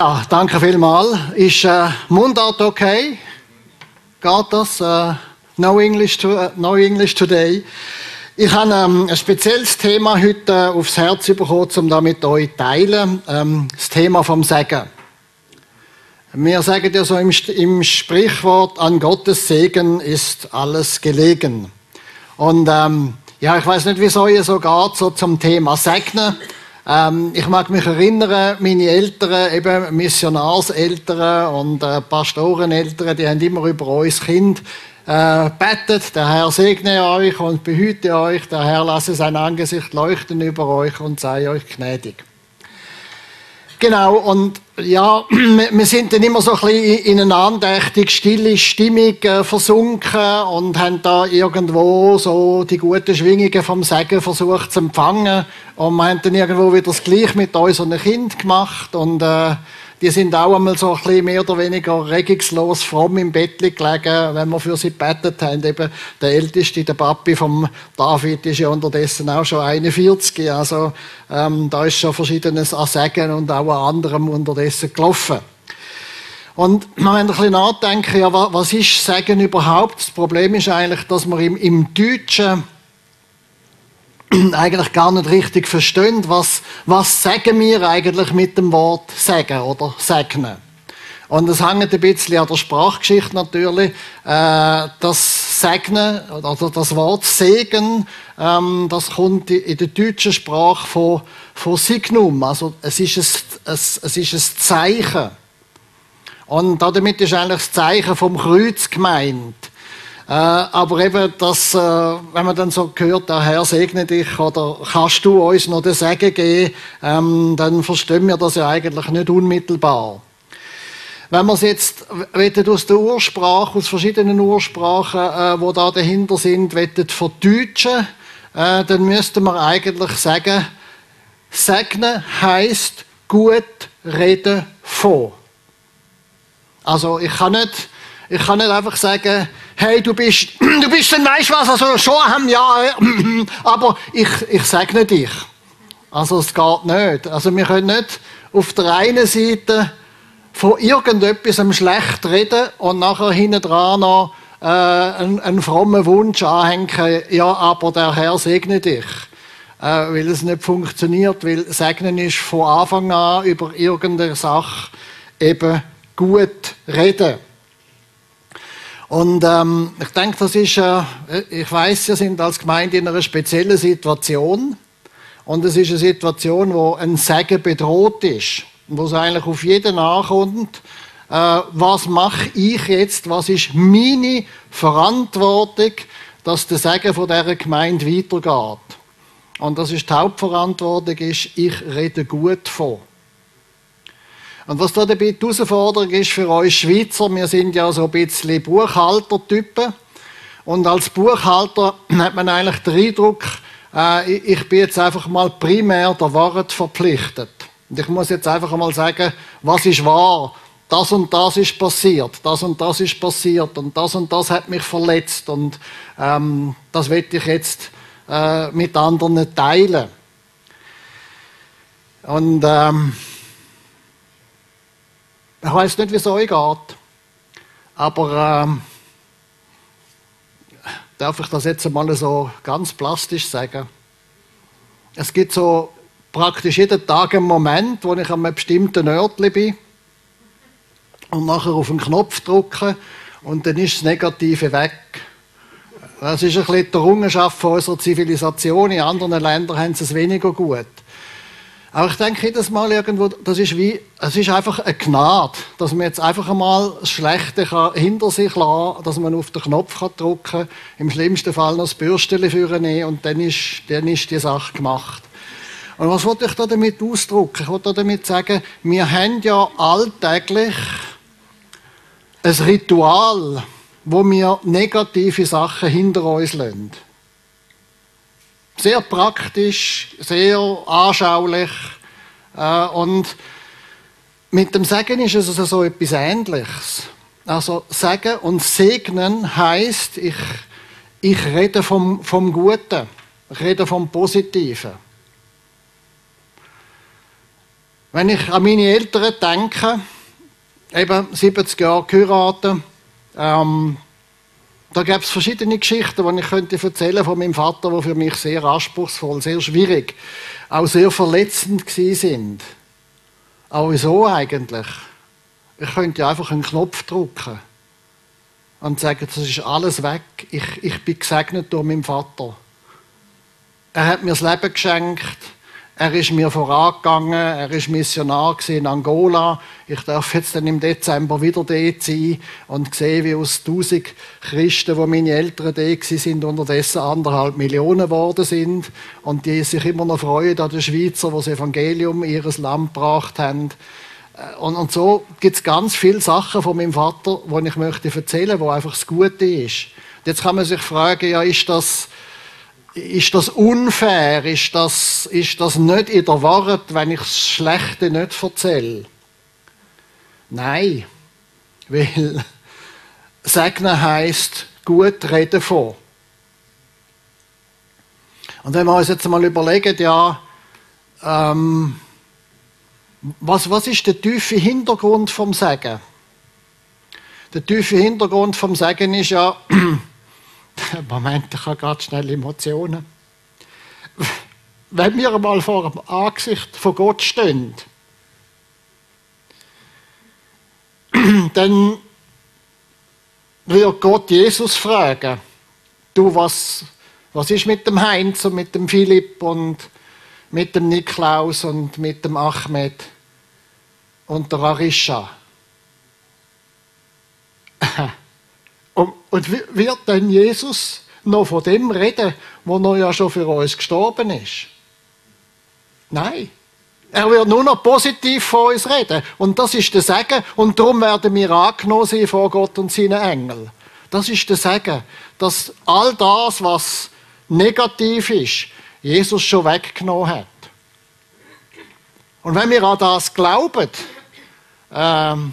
Ja, danke vielmals. Ist äh, Mundart okay? Geht das? Äh, no, English to, uh, no English today. Ich habe ähm, ein spezielles Thema heute äh, aufs Herz bekommen, um das mit euch zu teilen. Ähm, das Thema vom Segen. Wir sagen ja so im, im Sprichwort, an Gottes Segen ist alles gelegen. Und ähm, ja, ich weiß nicht, wie es euch so geht, so zum Thema Segnen. Ähm, ich mag mich erinnern, meine Eltern, eben Missionarseltern und äh, Pastoreneltern, die haben immer über uns Kind äh, betet, der Herr segne euch und behüte euch, der Herr lasse sein Angesicht leuchten über euch und sei euch gnädig. Genau, und ja, wir sind dann immer so ein bisschen in eine andächtig stille Stimmung äh, versunken und haben da irgendwo so die guten Schwingungen vom Segen versucht zu empfangen. Und wir haben dann irgendwo wieder das Gleiche mit unseren Kind gemacht und äh, die sind auch einmal so ein bisschen mehr oder weniger regungslos fromm im Bett gelegen, wenn wir für sie gebetet haben. Eben der Älteste, der Papi vom David, ist ja unterdessen auch schon 41. Also ähm, da ist schon Verschiedenes an Segen und auch an anderem unterdessen gelaufen. Und man ein bisschen nachdenken, ja, was ist Segen überhaupt? Das Problem ist eigentlich, dass man im, im Deutschen eigentlich gar nicht richtig verstehen, was, was sagen wir eigentlich mit dem Wort sagen oder segnen. Und es hängt ein bisschen an der Sprachgeschichte natürlich. Äh, das Segnen oder das Wort Segen, ähm, das kommt in der deutschen Sprache von, von Signum. Also es ist ein, es, es ist ein Zeichen. Und damit ist eigentlich das Zeichen vom Kreuz gemeint. Äh, aber eben, dass, äh, wenn man dann so hört, der Herr segne dich oder kannst du uns noch den Segen geben, ähm, dann verstehen wir das ja eigentlich nicht unmittelbar. Wenn man es jetzt aus der Ursprache, aus verschiedenen Ursprachen, äh, wo da dahinter sind, wettet verdeutschen, äh, dann müsste man eigentlich sagen, segnen heißt gut reden vor. Also ich kann nicht ich kann nicht einfach sagen, hey, du bist, du bist ein weißt was, also schon haben ja, aber ich, ich segne dich. Also es geht nicht. Also wir können nicht auf der einen Seite von irgendetwas schlecht reden und nachher hinten dran noch äh, einen, einen frommen Wunsch anhängen, ja, aber der Herr segne dich. Äh, weil es nicht funktioniert, weil Segnen ist von Anfang an über irgendeine Sache eben gut reden. Und ähm, ich denke, das ist, äh, ich weiß, wir sind als Gemeinde in einer speziellen Situation. Und es ist eine Situation, wo ein Segen bedroht ist. Wo es eigentlich auf jeden ankommt, äh, was mache ich jetzt, was ist meine Verantwortung, dass der Segen von dieser Gemeinde weitergeht. Und das ist die Hauptverantwortung, ist, ich rede gut von. Und was da die Herausforderung ist für uns Schweizer, wir sind ja so ein bisschen Buchhaltertypen. Und als Buchhalter hat man eigentlich den Eindruck, äh, ich bin jetzt einfach mal primär der Wahrheit verpflichtet. Und ich muss jetzt einfach mal sagen, was ist wahr? Das und das ist passiert, das und das ist passiert und das und das hat mich verletzt und ähm, das werde ich jetzt äh, mit anderen teilen. Und ähm, ich weiß nicht, wie es euch geht, aber ähm, darf ich das jetzt einmal so ganz plastisch sagen? Es gibt so praktisch jeden Tag einen Moment, wo ich an einem bestimmten Örtchen bin und nachher auf den Knopf drücke und dann ist das Negative weg. Das ist ein bisschen die Errungenschaft unserer Zivilisation. In anderen Ländern haben sie es weniger gut. Aber ich denke jedes Mal irgendwo, das ist wie, es ist einfach eine Gnade, dass man jetzt einfach einmal das Schlechte hinter sich lassen dass man auf den Knopf kann drücken kann, im schlimmsten Fall noch das Bürstchen führen und dann ist, dann ist die Sache gemacht. Und was wollte ich da damit ausdrücken? Ich wollte damit sagen, wir haben ja alltäglich ein Ritual, wo wir negative Sachen hinter uns lassen. Sehr praktisch, sehr anschaulich. Äh, und mit dem Segen ist es also so etwas Ähnliches. Also Segen und Segnen heißt, ich, ich rede vom, vom Guten, ich rede vom Positiven. Wenn ich an meine Eltern denke, eben 70 Jahre geheiratet, ähm, da gäbe es verschiedene Geschichten, die ich könnte erzählen von meinem Vater, die für mich sehr anspruchsvoll, sehr schwierig, auch sehr verletzend sind. Auch wieso eigentlich? Ich könnte einfach einen Knopf drücken und sagen, das ist alles weg. Ich, ich bin gesegnet durch meinen Vater. Er hat mir das Leben geschenkt. Er ist mir vorangegangen, er ist Missionar in Angola. Ich darf jetzt dann im Dezember wieder dort sein und sehen, wie aus 1000 Christen, wo meine Eltern dort sind, unterdessen anderthalb Millionen geworden sind und die sich immer noch freuen an den Schweizer, die das Evangelium in ihr Land gebracht haben. Äh, und, und so gibt es ganz viele Sachen von meinem Vater, die ich möchte erzählen, wo einfach das Gute ist. Jetzt kann man sich fragen, ja, ist das ist das unfair? Ist das, ist das nicht in der Wahrheit, wenn ich das Schlechte nicht erzähle? Nein, weil segnen heißt gut reden von. Und wenn wir uns jetzt mal überlegen, ja, ähm, was, was ist der tiefe Hintergrund vom Segen? Der tiefe Hintergrund vom Segen ist ja, Moment, ich habe gerade schnell Emotionen. Wenn wir mal vor dem Angesicht von Gott stehen, dann wird Gott Jesus fragen, du, was, was ist mit dem Heinz und mit dem Philipp und mit dem Niklaus und mit dem Ahmed und der Arisha? Und, wird denn Jesus noch von dem reden, wo er ja schon für uns gestorben ist? Nein. Er wird nur noch positiv von uns reden. Und das ist der Segen. Und darum werden wir angenommen sein vor Gott und seinen Engeln. Das ist der Segen. Dass all das, was negativ ist, Jesus schon weggenommen hat. Und wenn wir an das glauben, ähm,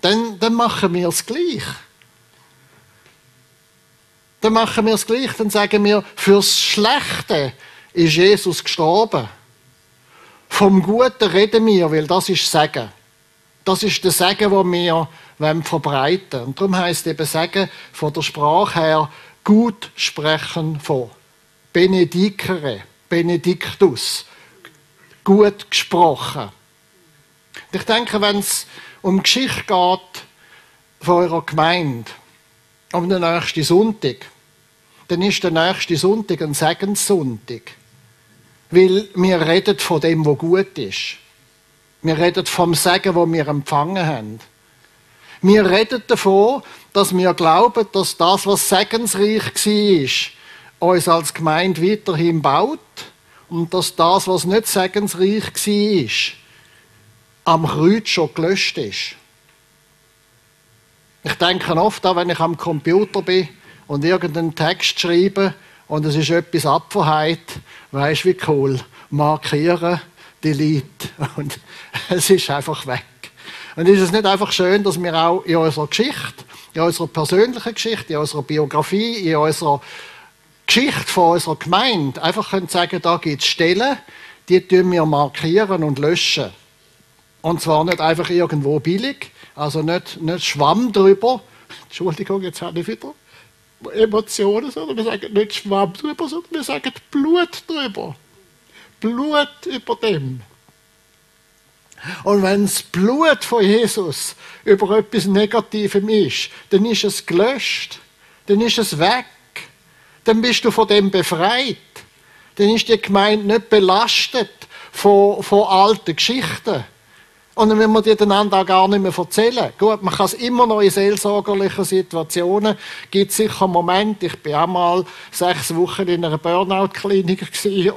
dann, dann machen wir es gleich dann machen wir es gleich. Dann sagen wir, fürs Schlechte ist Jesus gestorben. Vom Guten reden wir, weil das ist Segen. Das ist der Segen, den wir verbreiten wollen. Und darum heisst eben Segen von der Sprache her gut sprechen von. Benedicere, Benedictus. Gut gesprochen. Ich denke, wenn es um Geschichte geht von eurer Gemeinde, den nächsten Sonntag, dann ist der nächste Sonntag ein Segenssonntag. Weil wir reden von dem, was gut ist. Wir reden vom Segen, wo wir empfangen haben. Wir reden davon, dass wir glauben, dass das, was segensreich war, uns als Gemeinde weiterhin baut und dass das, was nicht segensreich war, am Kreuz schon gelöscht ist. Ich denke oft an, wenn ich am Computer bin und irgendeinen Text schreiben und es ist etwas abverheit, weißt wie cool, markieren, delete und es ist einfach weg. Und ist es nicht einfach schön, dass wir auch in unserer Geschichte, in unserer persönlichen Geschichte, in unserer Biografie, in unserer Geschichte von unserer Gemeinde einfach können sagen, da gibt es Stellen, die tun wir markieren und löschen. Und zwar nicht einfach irgendwo billig, also nicht, nicht Schwamm drüber. Entschuldigung, jetzt habe ich wieder Emotionen, sondern wir sagen nicht Schwamm drüber, sondern wir sagen Blut drüber. Blut über dem. Und wenn das Blut von Jesus über etwas Negativem ist, dann ist es gelöscht. Dann ist es weg. Dann bist du von dem befreit. Dann ist die Gemeinde nicht belastet von, von alten Geschichten. Und dann müssen wir die einander auch gar nicht mehr erzählen. Gut, man kann es immer noch in seelsorgerlichen Situationen. gibt es sicher Momente, ich bin auch mal sechs Wochen in einer Burnout-Klinik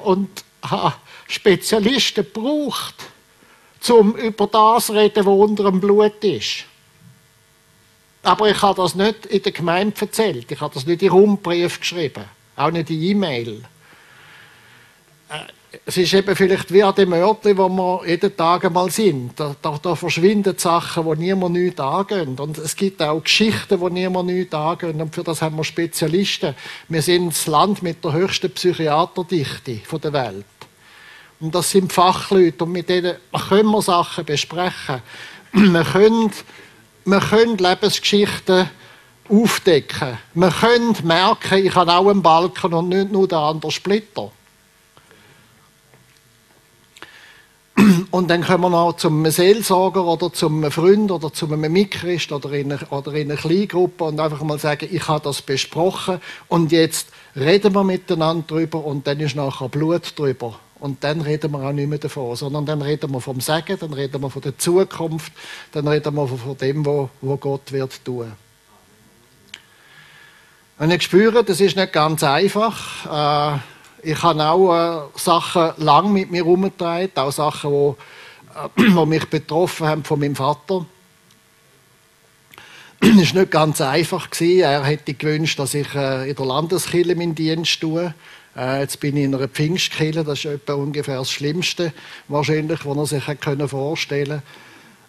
und habe Spezialisten gebraucht, um über das zu reden, was unter dem Blut ist. Aber ich habe das nicht in der Gemeinde erzählt. Ich habe das nicht in Rundbrief geschrieben. Auch nicht in E-Mail. Es ist eben vielleicht wie an dem Örtchen, wo wir jeden Tag einmal sind. Da, da, da verschwinden Sachen, die niemand nichts angehen. Und es gibt auch Geschichten, die niemand nichts angehen. Und für das haben wir Spezialisten. Wir sind das Land mit der höchsten Psychiaterdichte der Welt. Und das sind Fachleute und mit denen können wir Sachen besprechen. Wir können, wir können Lebensgeschichten aufdecken. Wir können merken, ich habe auch einen Balken und nicht nur den anderen Splitter. Und dann kommen wir noch zum Seelsorger oder zum Freund oder zu einem Mitchrist oder in einer, oder in einer Kleingruppe und einfach mal sagen, ich habe das besprochen und jetzt reden wir miteinander drüber und dann ist nachher Blut drüber. Und dann reden wir auch nicht mehr davon, sondern dann reden wir vom Segen, dann reden wir von der Zukunft, dann reden wir von dem, was Gott wird tun. Und ich spüre, das ist nicht ganz einfach. Äh, ich habe auch äh, Sachen lang mit mir herumgetragen, auch Sachen, die, äh, die mich betroffen haben von meinem Vater. Es war nicht ganz einfach. Er hätte gewünscht, dass ich äh, in der Landeskirche meinen Dienst tue. Äh, jetzt bin ich in einer Pfingstkirche, das ist etwa ungefähr das Schlimmste, wahrscheinlich, was er sich vorstellen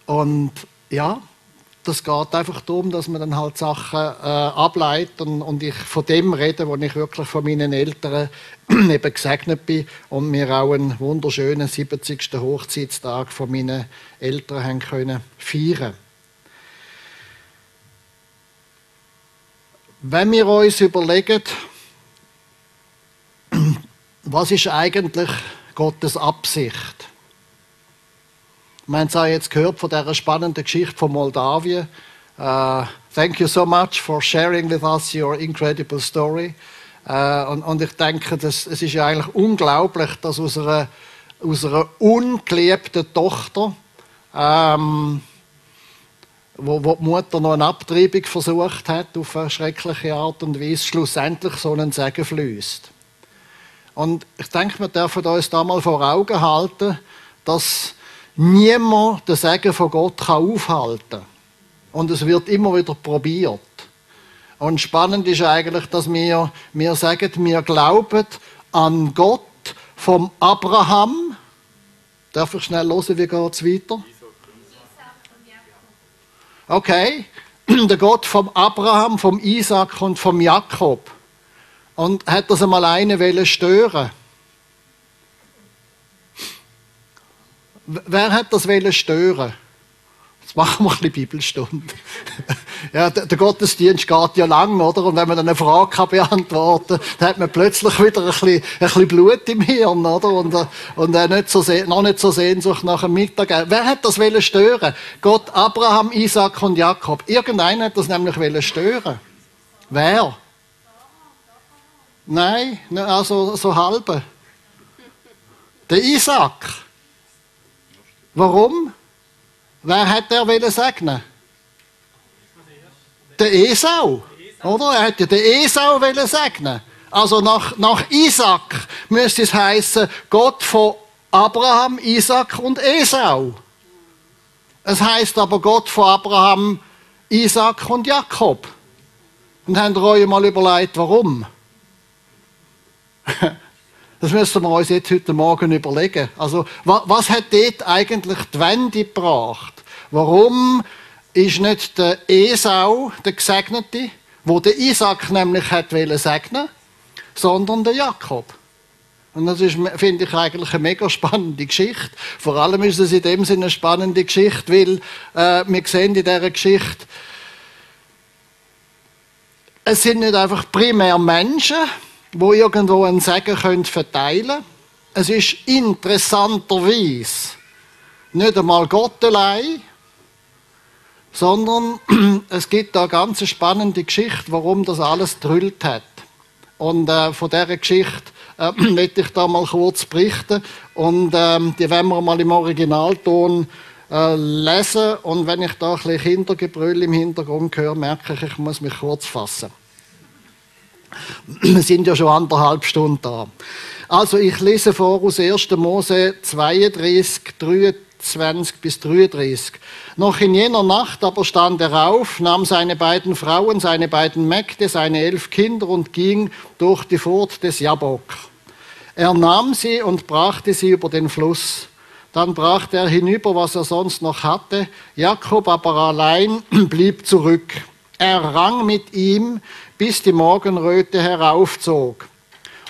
konnte. Und ja, das geht einfach darum, dass man dann halt Sachen äh, ableitet und, und, ich von dem rede, wo ich wirklich von meinen Eltern eben gesegnet bin und mir auch einen wunderschönen 70. Hochzeitstag von meinen Eltern haben können feiern. Wenn wir uns überlegen, was ist eigentlich Gottes Absicht? Wir haben es auch jetzt gehört von dieser spannenden Geschichte von Moldawien. Uh, thank you so much for sharing with us your incredible story. Uh, und, und, ich denke, das, es ist ja eigentlich unglaublich, dass aus einer, aus einer ungeliebten Tochter, ähm, wo, wo die Mutter noch eine Abtreibung versucht hat, auf eine schreckliche Art und Weise, schlussendlich so einen Segen fließt. Und ich denke, wir dürfen uns da mal vor Augen halten, dass niemand den Segen von Gott kann aufhalten. Und es wird immer wieder probiert. Und spannend ist eigentlich, dass wir, wir sagen, wir glauben an Gott vom Abraham. Darf ich schnell hören, wie geht es weiter? Okay. Der Gott vom Abraham, vom Isaac und vom Jakob. Und hat das einmal einen stören Wer hat das stören Jetzt machen wir ein bisschen Bibelstunde. ja, der, Gottesdienst geht ja lang, oder? Und wenn man eine Frage kann beantworten kann, dann hat man plötzlich wieder ein bisschen, ein bisschen Blut im Hirn, oder? Und, und äh, nicht so, noch nicht so Sehnsucht nach dem Mittag. Wer hat das stören Gott, Abraham, Isaac und Jakob. Irgendeiner hat das nämlich stören Wer? Nein, also so halbe. Der Isaac. Warum? Wer hat er wollen segnen? Der Esau. Oder? Er hätte den Esau wollen segnen. Also nach, nach Isaac müsste es heißen Gott von Abraham, Isaac und Esau. Es heißt aber Gott von Abraham, Isaac und Jakob. Und habt ihr euch mal überlegt, warum? Das müssen wir uns jetzt heute Morgen überlegen. Also, was, was hat dort eigentlich die Wende gebracht? Warum ist nicht der Esau der Gesegnete, wo der Isaac nämlich hat segnen sondern der Jakob? Und das ist, finde ich, eigentlich eine mega spannende Geschichte. Vor allem ist es in dem Sinne eine spannende Geschichte, weil äh, wir sehen in dieser Geschichte, es sind nicht einfach primär Menschen, wo irgendwo einen Segen könnt verteilen Es ist interessanterweise nicht einmal Gott allein, sondern es gibt da eine ganz spannende Geschichte, warum das alles drüllt hat. Und äh, von dieser Geschichte äh, möchte ich da mal kurz berichten. Und ähm, die werden wir mal im Originalton äh, lesen. Und wenn ich da ein bisschen Kindergebrüll im Hintergrund höre, merke ich, ich muss mich kurz fassen. Wir sind ja schon anderthalb Stunden da. Also ich lese vor aus 1. Mose 32, 23 bis 33. Noch in jener Nacht aber stand er auf, nahm seine beiden Frauen, seine beiden Mägde, seine elf Kinder und ging durch die Furt des Jabok. Er nahm sie und brachte sie über den Fluss. Dann brachte er hinüber, was er sonst noch hatte. Jakob aber allein blieb zurück. Er rang mit ihm, bis die Morgenröte heraufzog.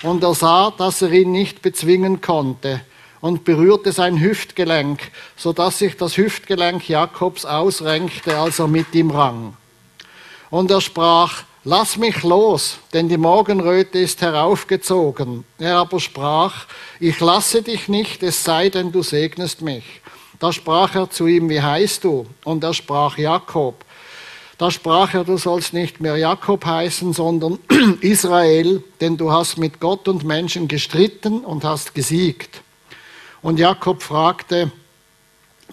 Und er sah, dass er ihn nicht bezwingen konnte. und berührte sein Hüftgelenk, so dass sich das Hüftgelenk Jakobs ausrenkte, als er mit ihm rang. Und er sprach, Lass mich los, denn die Morgenröte ist heraufgezogen. Er aber sprach, ich lasse dich nicht, es sei denn, du segnest mich. Da sprach er zu ihm, wie heißt du? Und er sprach Jakob. Da sprach er, du sollst nicht mehr Jakob heißen, sondern Israel, denn du hast mit Gott und Menschen gestritten und hast gesiegt. Und Jakob fragte,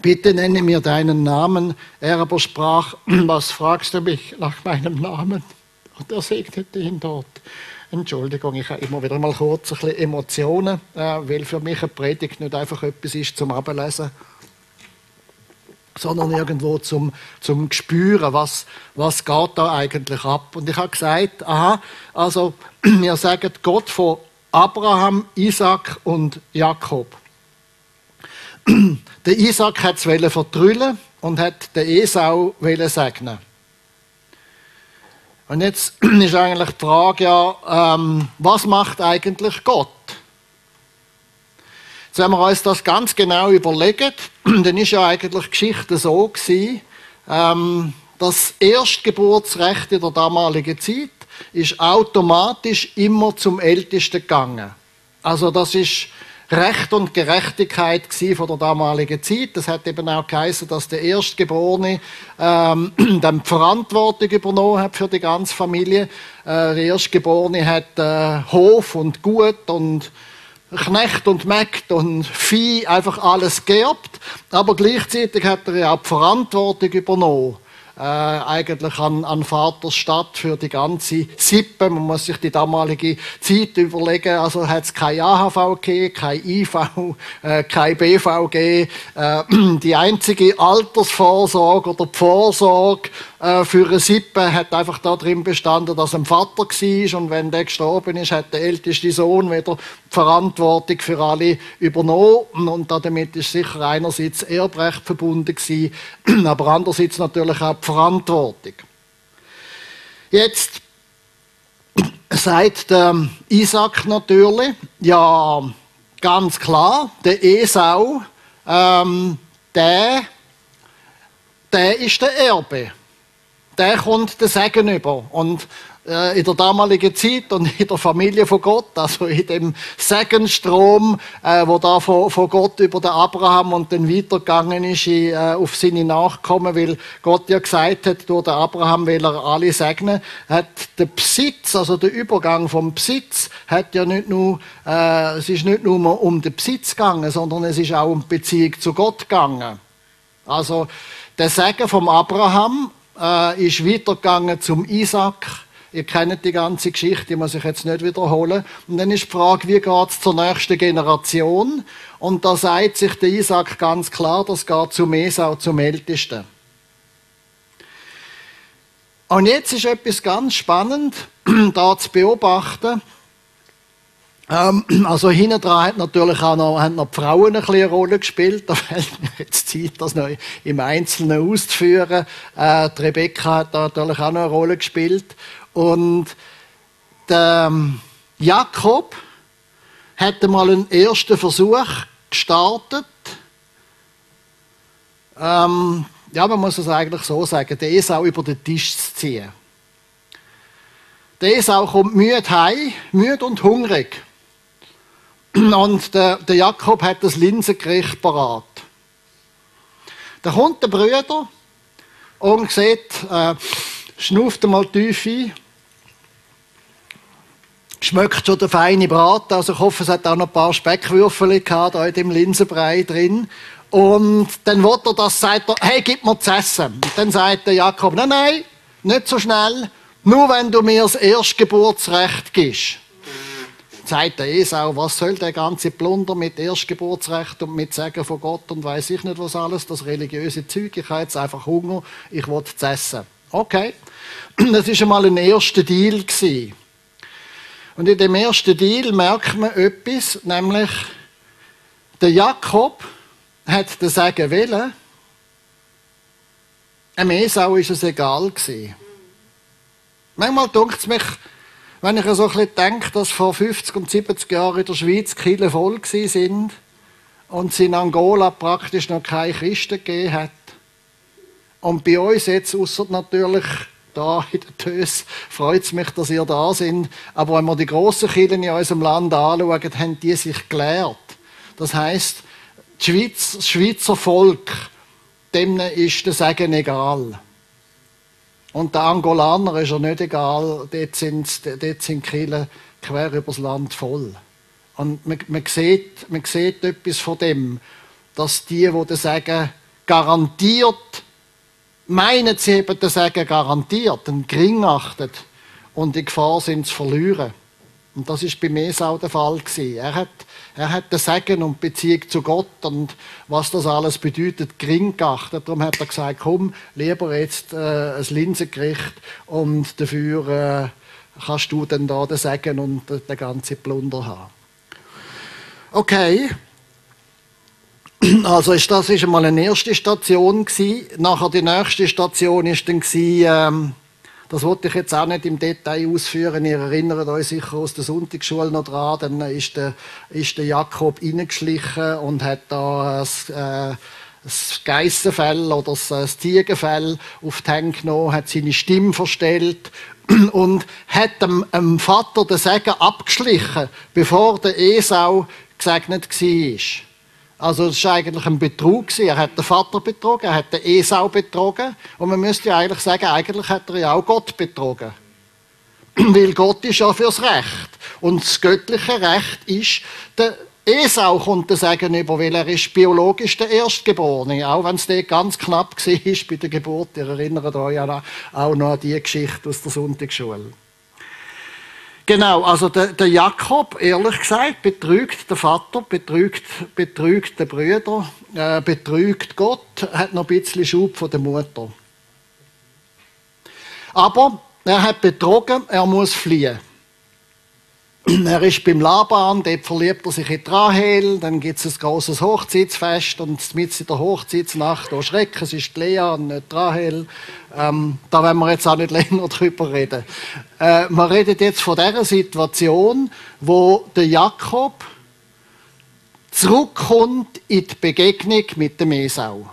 bitte nenne mir deinen Namen. Er aber sprach, was fragst du mich nach meinem Namen? Und er segnete ihn dort. Entschuldigung, ich habe immer wieder mal kurz ein bisschen Emotionen, äh, weil für mich eine Predigt nicht einfach etwas ist zum Ablesen, sondern irgendwo zum, zum Spüren, was, was geht da eigentlich ab. Und ich habe gesagt, aha, also wir sagen Gott von Abraham, Isaac und Jakob. Der Isaac hat es vertrüllen und hat den Esau segnen und jetzt ist eigentlich die Frage ja, ähm, was macht eigentlich Gott? Jetzt, wenn wir uns das ganz genau überlegen, dann ist ja eigentlich Geschichte so gewesen, ähm, das Erstgeburtsrecht in der damaligen Zeit ist automatisch immer zum Ältesten gegangen. Also das ist Recht und Gerechtigkeit von der damaligen Zeit. Das hat eben auch geheißen, dass der Erstgeborene ähm, dann die Verantwortung übernommen hat für die ganze Familie. Äh, der Erstgeborene hat äh, Hof und Gut und Knecht und Mägd und Vieh einfach alles geerbt, aber gleichzeitig hat er ja auch die Verantwortung übernommen äh, eigentlich an, an Vaters Stadt für die ganze Sippe. Man muss sich die damalige Zeit überlegen. Also hat es kein AHV gegeben, kein IV, äh, kein BVG. Äh, die einzige Altersvorsorge oder die Vorsorge für eine Sippe hat einfach da drin bestanden, dass ein Vater war und wenn der gestorben ist, hat der älteste Sohn wieder die Verantwortung für alle übernommen. Und damit ist sicher einerseits Erbrecht verbunden gewesen, aber andererseits natürlich auch die Verantwortung. Jetzt sagt der Isaac natürlich, ja, ganz klar, der Esau, ähm, der, der ist der Erbe der kommt den Segen über. Und äh, in der damaligen Zeit und in der Familie von Gott, also in dem Segenstrom, äh, wo da von, von, Gott über den Abraham und dann weitergegangen ist in, äh, auf seine Nachkommen, weil Gott ja gesagt hat, durch den Abraham will er alle segnen, hat der Besitz, also der Übergang vom Besitz, hat ja nicht nur, äh, es ist nicht nur um den Besitz gegangen, sondern es ist auch um die Beziehung zu Gott gegangen. Also der Segen vom Abraham äh, ist weitergegangen zum Isaac. Ihr kennt die ganze Geschichte, die muss ich jetzt nicht wiederholen. Und dann ist die Frage, wie geht es zur nächsten Generation? Und da sagt sich der Isaac ganz klar, das geht zum Esau, zum Ältesten. Und jetzt ist etwas ganz spannend, da zu beobachten. Ähm, also hinten dran hat natürlich auch noch, haben noch die Frauen ein eine Rolle gespielt. Da fällt mir jetzt Zeit, das noch im Einzelnen auszuführen. Äh, die Rebecca hat da natürlich auch noch eine Rolle gespielt. Und der ähm, Jakob hat mal einen ersten Versuch gestartet. Ähm, ja, man muss es eigentlich so sagen, der Esau über den Tisch zu ziehen. Der Esau kommt müde heim, müde und hungrig. Und der, der Jakob hat das Linsengericht parat. Da kommt der Bruder und sieht, äh, schnauft einmal tief ein, schmeckt schon der feine Brat, also ich hoffe, es hat auch noch ein paar Speckwürfel gehabt, da in dem Linsenbrei drin. Und dann wird er das, sagt er, hey, gib mir zu essen. Und dann sagt der Jakob, nein, nein, nicht so schnell, nur wenn du mir das Erstgeburtsrecht gibst sagt der Esau, was soll der ganze Plunder mit Erstgeburtsrecht und mit Segen von Gott und weiß ich nicht was alles, das religiöse Zeug, ich habe jetzt einfach Hunger, ich will es essen. Okay, das ist einmal ein erster Deal gewesen. Und in dem ersten Deal merkt man etwas, nämlich der Jakob hat den Segen willen, dem Esau ist es egal gewesen. Manchmal denkt es mich, wenn ich so ein bisschen denke, dass vor 50 und 70 Jahren in der Schweiz Kirchen voll sind und es in Angola praktisch noch keine Christen gegeben hat. Und bei uns jetzt, außer natürlich da in der Tös, freut es mich, dass ihr da sind. Aber wenn wir die grossen Kirchen in unserem Land anschauen, haben die sich gelehrt. Das heisst, das Schweizer Volk, dem ist das Sagen egal. Und der Angolaner ist er nicht egal, dort sind, dort sind Kirchen quer übers Land voll. Und man, man, sieht, man sieht etwas von dem, dass die, die sagen, garantiert, meinen sie eben das Sagen garantiert, einen gering achtet und die Gefahr sind zu verlieren. Und das ist bei Mesau der Fall gewesen. Er hat, er hat das Sagen und Beziehung zu Gott und was das alles bedeutet, gering geachtet. Darum hat er gesagt, komm, lieber jetzt äh, ein Linsengericht und dafür äh, kannst du dann da das Sagen und äh, den ganzen Plunder haben. Okay. Also ist das ist einmal eine erste Station gewesen. Nachher die nächste Station ist dann gewesen, ähm, das wollte ich jetzt auch nicht im Detail ausführen. Ihr erinnert euch sicher aus der Sonntagsschule noch dran. Dann ist der, ist der Jakob reingeschlichen und hat da ein, äh, das Geissenfell oder das, das Ziegenfell auf die Hände genommen, hat seine Stimme verstellt und hat dem, dem Vater den Segen abgeschlichen, bevor der Esau gesegnet war. Also es war eigentlich ein Betrug. Er hat den Vater betrogen, er hat den Esau betrogen. Und man müsste ja eigentlich sagen, eigentlich hat er ja auch Gott betrogen. Weil Gott ist ja fürs Recht. Und das göttliche Recht ist, der Esau kommt das sagen über, weil er ist biologisch der Erstgeborene. Auch wenn es dort ganz knapp war bei der Geburt. Ihr erinnert euch auch noch an die Geschichte aus der Sonntagsschule. Genau, also der, der, Jakob, ehrlich gesagt, betrügt den Vater, betrügt, betrügt den Brüder, äh, betrügt Gott, hat noch ein bisschen Schub von der Mutter. Aber er hat betrogen, er muss fliehen. er ist beim Laban, dort verliebt er sich in Rahel, dann gibt es ein großes Hochzeitsfest und mit in der Hochzeitsnacht, oh Schreck, es ist Lea und nicht Rahel. Ähm, da werden wir jetzt auch nicht länger drüber reden. Äh, wir reden jetzt von der Situation, wo der Jakob zurückkommt in die Begegnung mit dem Esau.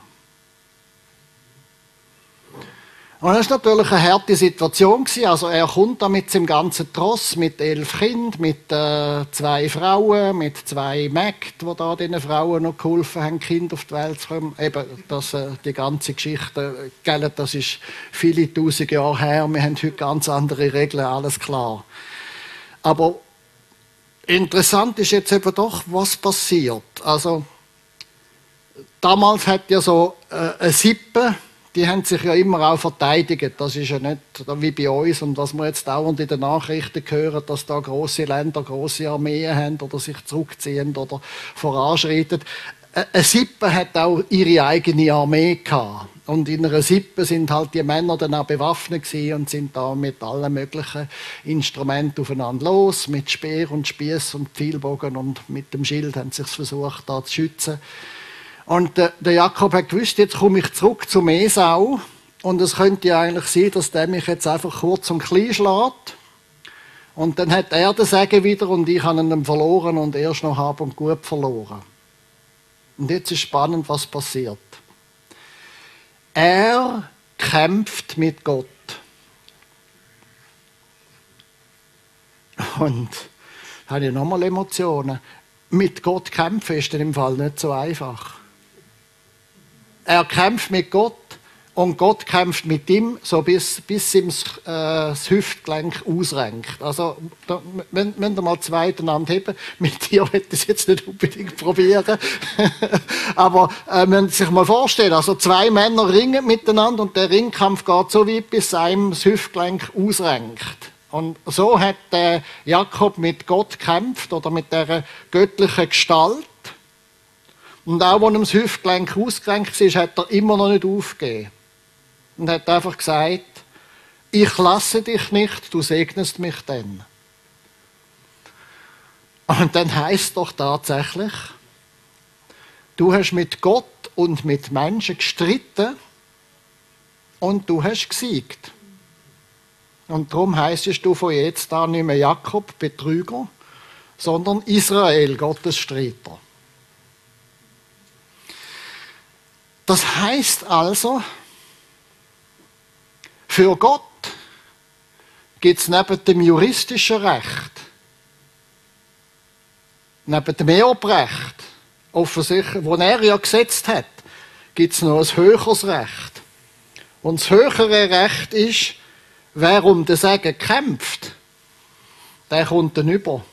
Und das war natürlich eine harte Situation. Also er kommt da mit seinem ganzen Tross, mit elf Kindern, mit äh, zwei Frauen, mit zwei Mägden, die da diesen Frauen noch geholfen haben, Kinder auf die Welt zu kommen. Eben, das, äh, die ganze Geschichte, gell, das ist viele tausend Jahre her. Wir haben heute ganz andere Regeln, alles klar. Aber interessant ist jetzt eben doch, was passiert. Also, damals hat ja so äh, eine Sippe, die haben sich ja immer auch verteidigt. Das ist ja nicht wie bei uns und was wir jetzt dauernd in den Nachrichten hören, dass da große Länder große Armeen haben oder sich zurückziehen oder voranschreiten. Eine Sippe hat auch ihre eigene Armee gehabt. Und in einer Sippe sind halt die Männer dann auch bewaffnet und sind da mit allen möglichen Instrumenten aufeinander los, mit Speer und Spieß und Pfeilbogen und mit dem Schild haben sie sich versucht, da zu schützen. Und der, der Jakob hat gewusst, jetzt komme ich zurück zum Esau. Und es könnte ja eigentlich sein, dass der mich jetzt einfach kurz und klein schlägt. Und dann hat er den Segen wieder und ich habe ihn verloren und erst noch hab und gut verloren. Und jetzt ist spannend, was passiert. Er kämpft mit Gott. Und habe ich nochmal Emotionen. Mit Gott kämpfen ist dann im Fall nicht so einfach. Er kämpft mit Gott und Gott kämpft mit ihm, so bis, bis ihm das, äh, das Hüftgelenk ausrenkt. Also, da wenn ihr mal zwei miteinander heben, mit dir ich es jetzt nicht unbedingt probieren. Aber äh, man sich mal vorstellen, also zwei Männer ringen miteinander und der Ringkampf geht so weit, bis einem das Hüftgelenk ausrenkt. Und so hat äh, Jakob mit Gott gekämpft oder mit der göttlichen Gestalt. Und auch, als ihm das Hüftgelenk ausgerenkt ist, hat er immer noch nicht aufgegeben. Und hat einfach gesagt, ich lasse dich nicht, du segnest mich dann. Und dann heißt doch tatsächlich, du hast mit Gott und mit Menschen gestritten und du hast gesiegt. Und darum heißt du von jetzt an nicht mehr Jakob, Betrüger, sondern Israel, Gottes Streiter. Das heißt also, für Gott gibt es neben dem juristischen Recht, neben dem Erbrecht, offensichtlich, wo er ja gesetzt hat, gibt es noch ein höheres Recht. Und das höhere Recht ist, wer um den Segen kämpft, der kommt dann über.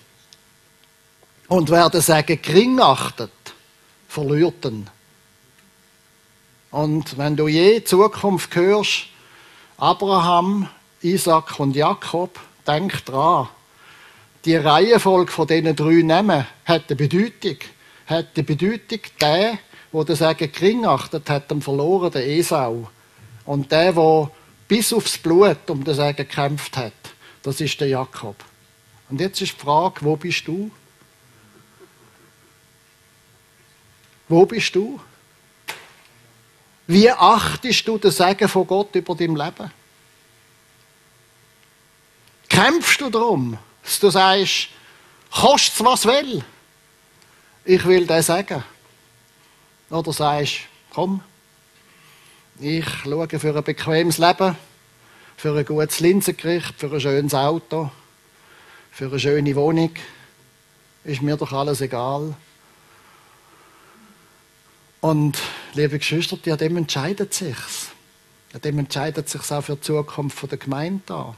Und wer den Segen gering achtet, verliert ihn. Und wenn du je Zukunft hörst, Abraham, Isaac und Jakob, denk dran, die Reihenfolge von diesen drei Namen hat eine Bedeutung. Hat die Bedeutung, der, der den Segen gering achtet, hat den verloren, den Esau. Und der, der bis aufs Blut um den Segen gekämpft hat, das ist der Jakob. Und jetzt ist die Frage, wo bist du? Wo bist du? Wie achtest du den Segen von Gott über dein Leben? Kämpfst du darum, dass du sagst, kostet was will? Ich will den Segen. Oder sagst, komm, ich schaue für ein bequemes Leben, für ein gutes Linsengericht, für ein schönes Auto, für eine schöne Wohnung. Ist mir doch alles egal. Und, liebe Geschwister, ja, dem entscheidet sich's. Ja, dem entscheidet sich auch für die Zukunft der Gemeinde.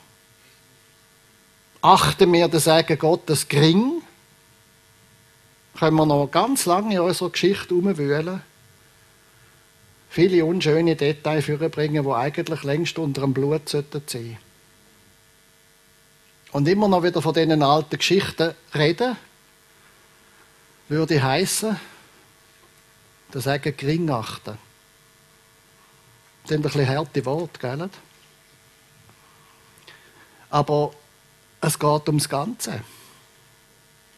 Achten wir den Segen Gottes gering, können wir noch ganz lange in unserer Geschichte herumwühlen. Viele unschöne Details vorbringen, die eigentlich längst unter dem Blut sein sollten. Und immer noch wieder von diesen alten Geschichten reden, würde heißen, das sagen gering achten. Das sind ein bisschen harte Worte, gell? Aber es geht ums Ganze.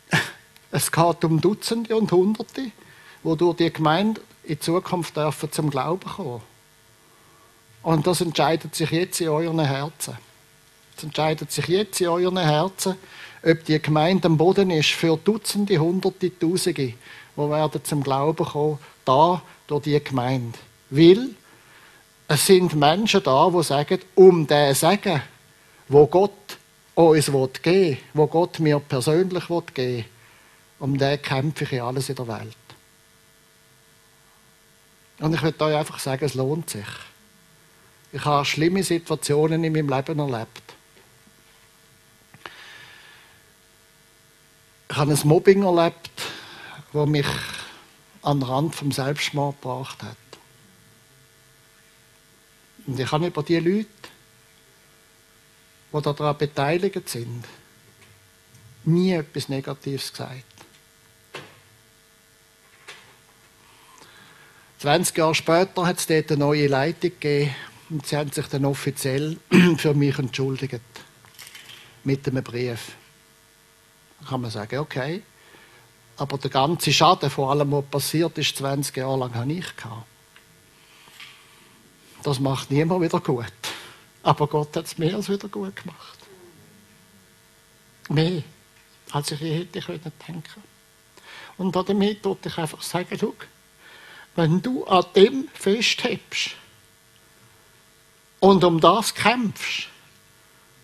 Es geht um Dutzende und Hunderte, die die Gemeinde in Zukunft dürfen zum Glauben kommen. Und das entscheidet sich jetzt in euren Herzen. Es entscheidet sich jetzt in euren Herzen, ob die Gemeinde am Boden ist für Dutzende, Hunderte, Tausende, die werden zum Glauben kommen, da durch die Gemeinde. Weil es sind Menschen da, die sagen, um den Segen, wo Gott uns geben will, wo Gott mir persönlich geben will, um den kämpfe ich in alles in der Welt. Und ich möchte euch einfach sagen, es lohnt sich. Ich habe schlimme Situationen in meinem Leben erlebt. Ich habe ein Mobbing erlebt, das mich an den Rand vom Selbstmord gebracht hat. Und ich habe über die Leute, die daran beteiligt sind, nie etwas Negatives gesagt. 20 Jahre später hat es dort eine neue Leitung gegeben und sie haben sich dann offiziell für mich entschuldigt. Mit einem Brief. Da kann man sagen, okay. Aber der ganze Schaden, vor allem was passiert ist, 20 Jahre lang, habe ich gehabt. Das macht niemand wieder gut. Aber Gott hat es mehr als wieder gut gemacht. Mehr, als ich je hätte können denken. Und damit wollte ich einfach sagen, schau, wenn du an dem festhebst und um das kämpfst,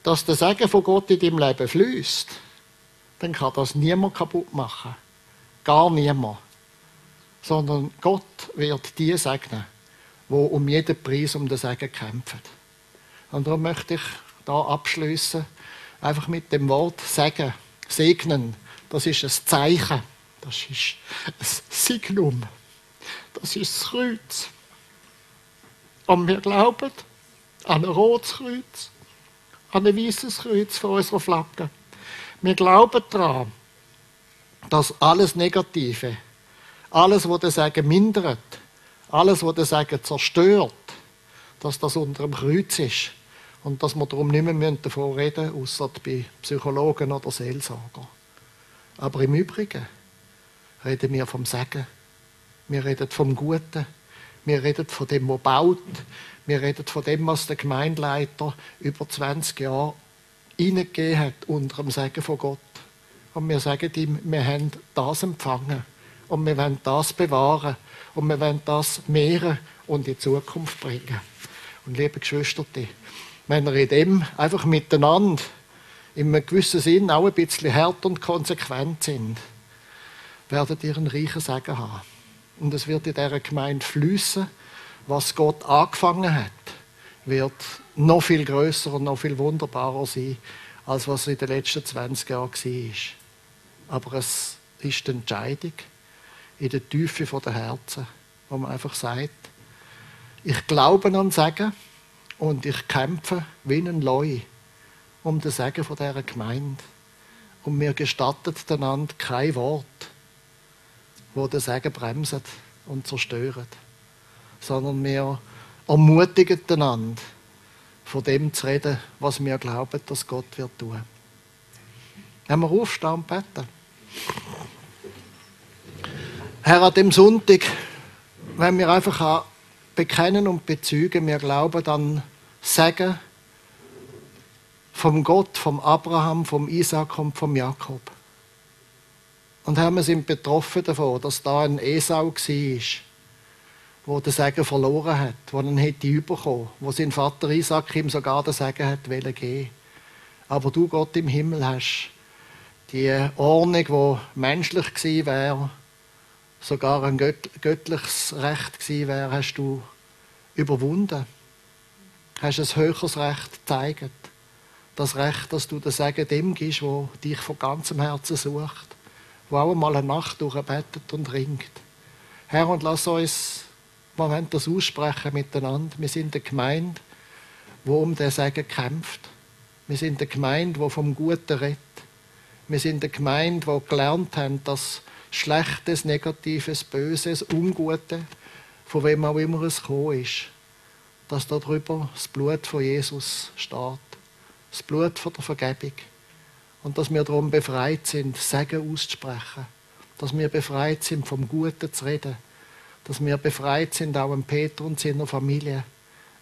dass der Segen von Gott in deinem Leben fließt, dann kann das niemand kaputt machen. Gar niemand. Sondern Gott wird die segnen, die um jeden Preis um den Segen kämpfen. Und darum möchte ich da abschließen, einfach mit dem Wort Segen, segnen. Das ist ein Zeichen. Das ist ein Signum. Das ist das Kreuz. Und wir glauben an ein rotes Kreuz, an ein weißes Kreuz von unserer Flagge. Wir glauben daran, dass alles Negative, alles, was der Sagen mindert, alles, was der Sagen zerstört, dass das unter dem Kreuz ist und dass wir darum nicht mehr davon reden müssen, außer bei Psychologen oder Seelsorger. Aber im Übrigen reden wir vom Sagen. Wir reden vom Guten. Wir reden von dem, was baut. Wir reden von dem, was der Gemeindeleiter über 20 Jahre hineingegeben hat unter dem Segen von Gott. Und wir sagen ihm, wir haben das empfangen. Und wir wollen das bewahren. Und wir wollen das mehren und in die Zukunft bringen. Und liebe Geschwister, wenn ihr in dem einfach miteinander in einem gewissen Sinn auch ein bisschen hart und konsequent sind, werdet ihr einen reichen Segen haben. Und es wird in dieser Gemeinde fließen, was Gott angefangen hat, wird noch viel größer und noch viel wunderbarer sein, als was in den letzten 20 Jahren war. Aber es ist die Entscheidung in der Tiefe der Herzen, wo man einfach sagt, ich glaube an Segen und ich kämpfe wie ein Leu um den Segen dieser Gemeinde. Und mir gestattet einander kein Wort, wo den Segen bremset und zerstört, sondern wir ermutigen einander, von dem zu reden, was wir glauben, dass Gott wird tun. Wenn wir aufstehen und beten. Herr, an dem Sonntag, wenn wir einfach bekennen und bezeugen, wir glauben an Segen vom Gott, vom Abraham, vom Isaac und vom Jakob. Und Herr, wir sind betroffen davon, dass da ein Esau war, wo den Segen verloren hat, wo ihn hätte bekommen, wo sein Vater Isaac ihm sogar den Segen hat geben Aber du, Gott im Himmel, hast die Ordnung, die menschlich gewesen wäre, sogar ein göttliches Recht gewesen wäre, hast du überwunden. Hast ein höheres Recht gezeigt. Das Recht, dass du den Segen dem gibst, der dich von ganzem Herzen sucht, wo auch einmal eine Nacht durchbetet und ringt. Herr, und lass uns wir wollen das aussprechen miteinander. Wir sind eine Gemeinde, die um den Segen kämpft. Wir sind eine Gemeinde, die vom Guten redet. Wir sind eine Gemeinde, die gelernt haben, dass Schlechtes, Negatives, Böses, Ungute, von wem auch immer es gekommen ist, dass darüber das Blut von Jesus steht. Das Blut von der Vergebung. Und dass wir darum befreit sind, Segen auszusprechen. Dass wir befreit sind, vom Guten zu reden dass wir befreit sind, auch im Peter und seiner Familie,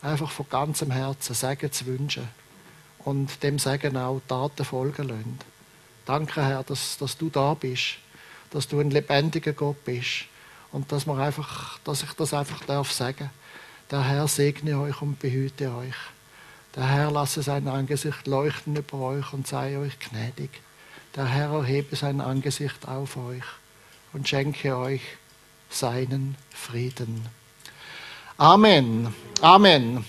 einfach von ganzem Herzen Segen zu wünschen und dem Segen auch Taten folgen lassen. Danke, Herr, dass, dass du da bist, dass du ein lebendiger Gott bist und dass, man einfach, dass ich das einfach darf sagen. Der Herr segne euch und behüte euch. Der Herr lasse sein Angesicht leuchten über euch und sei euch gnädig. Der Herr erhebe sein Angesicht auf euch und schenke euch seinen Frieden. Amen. Amen.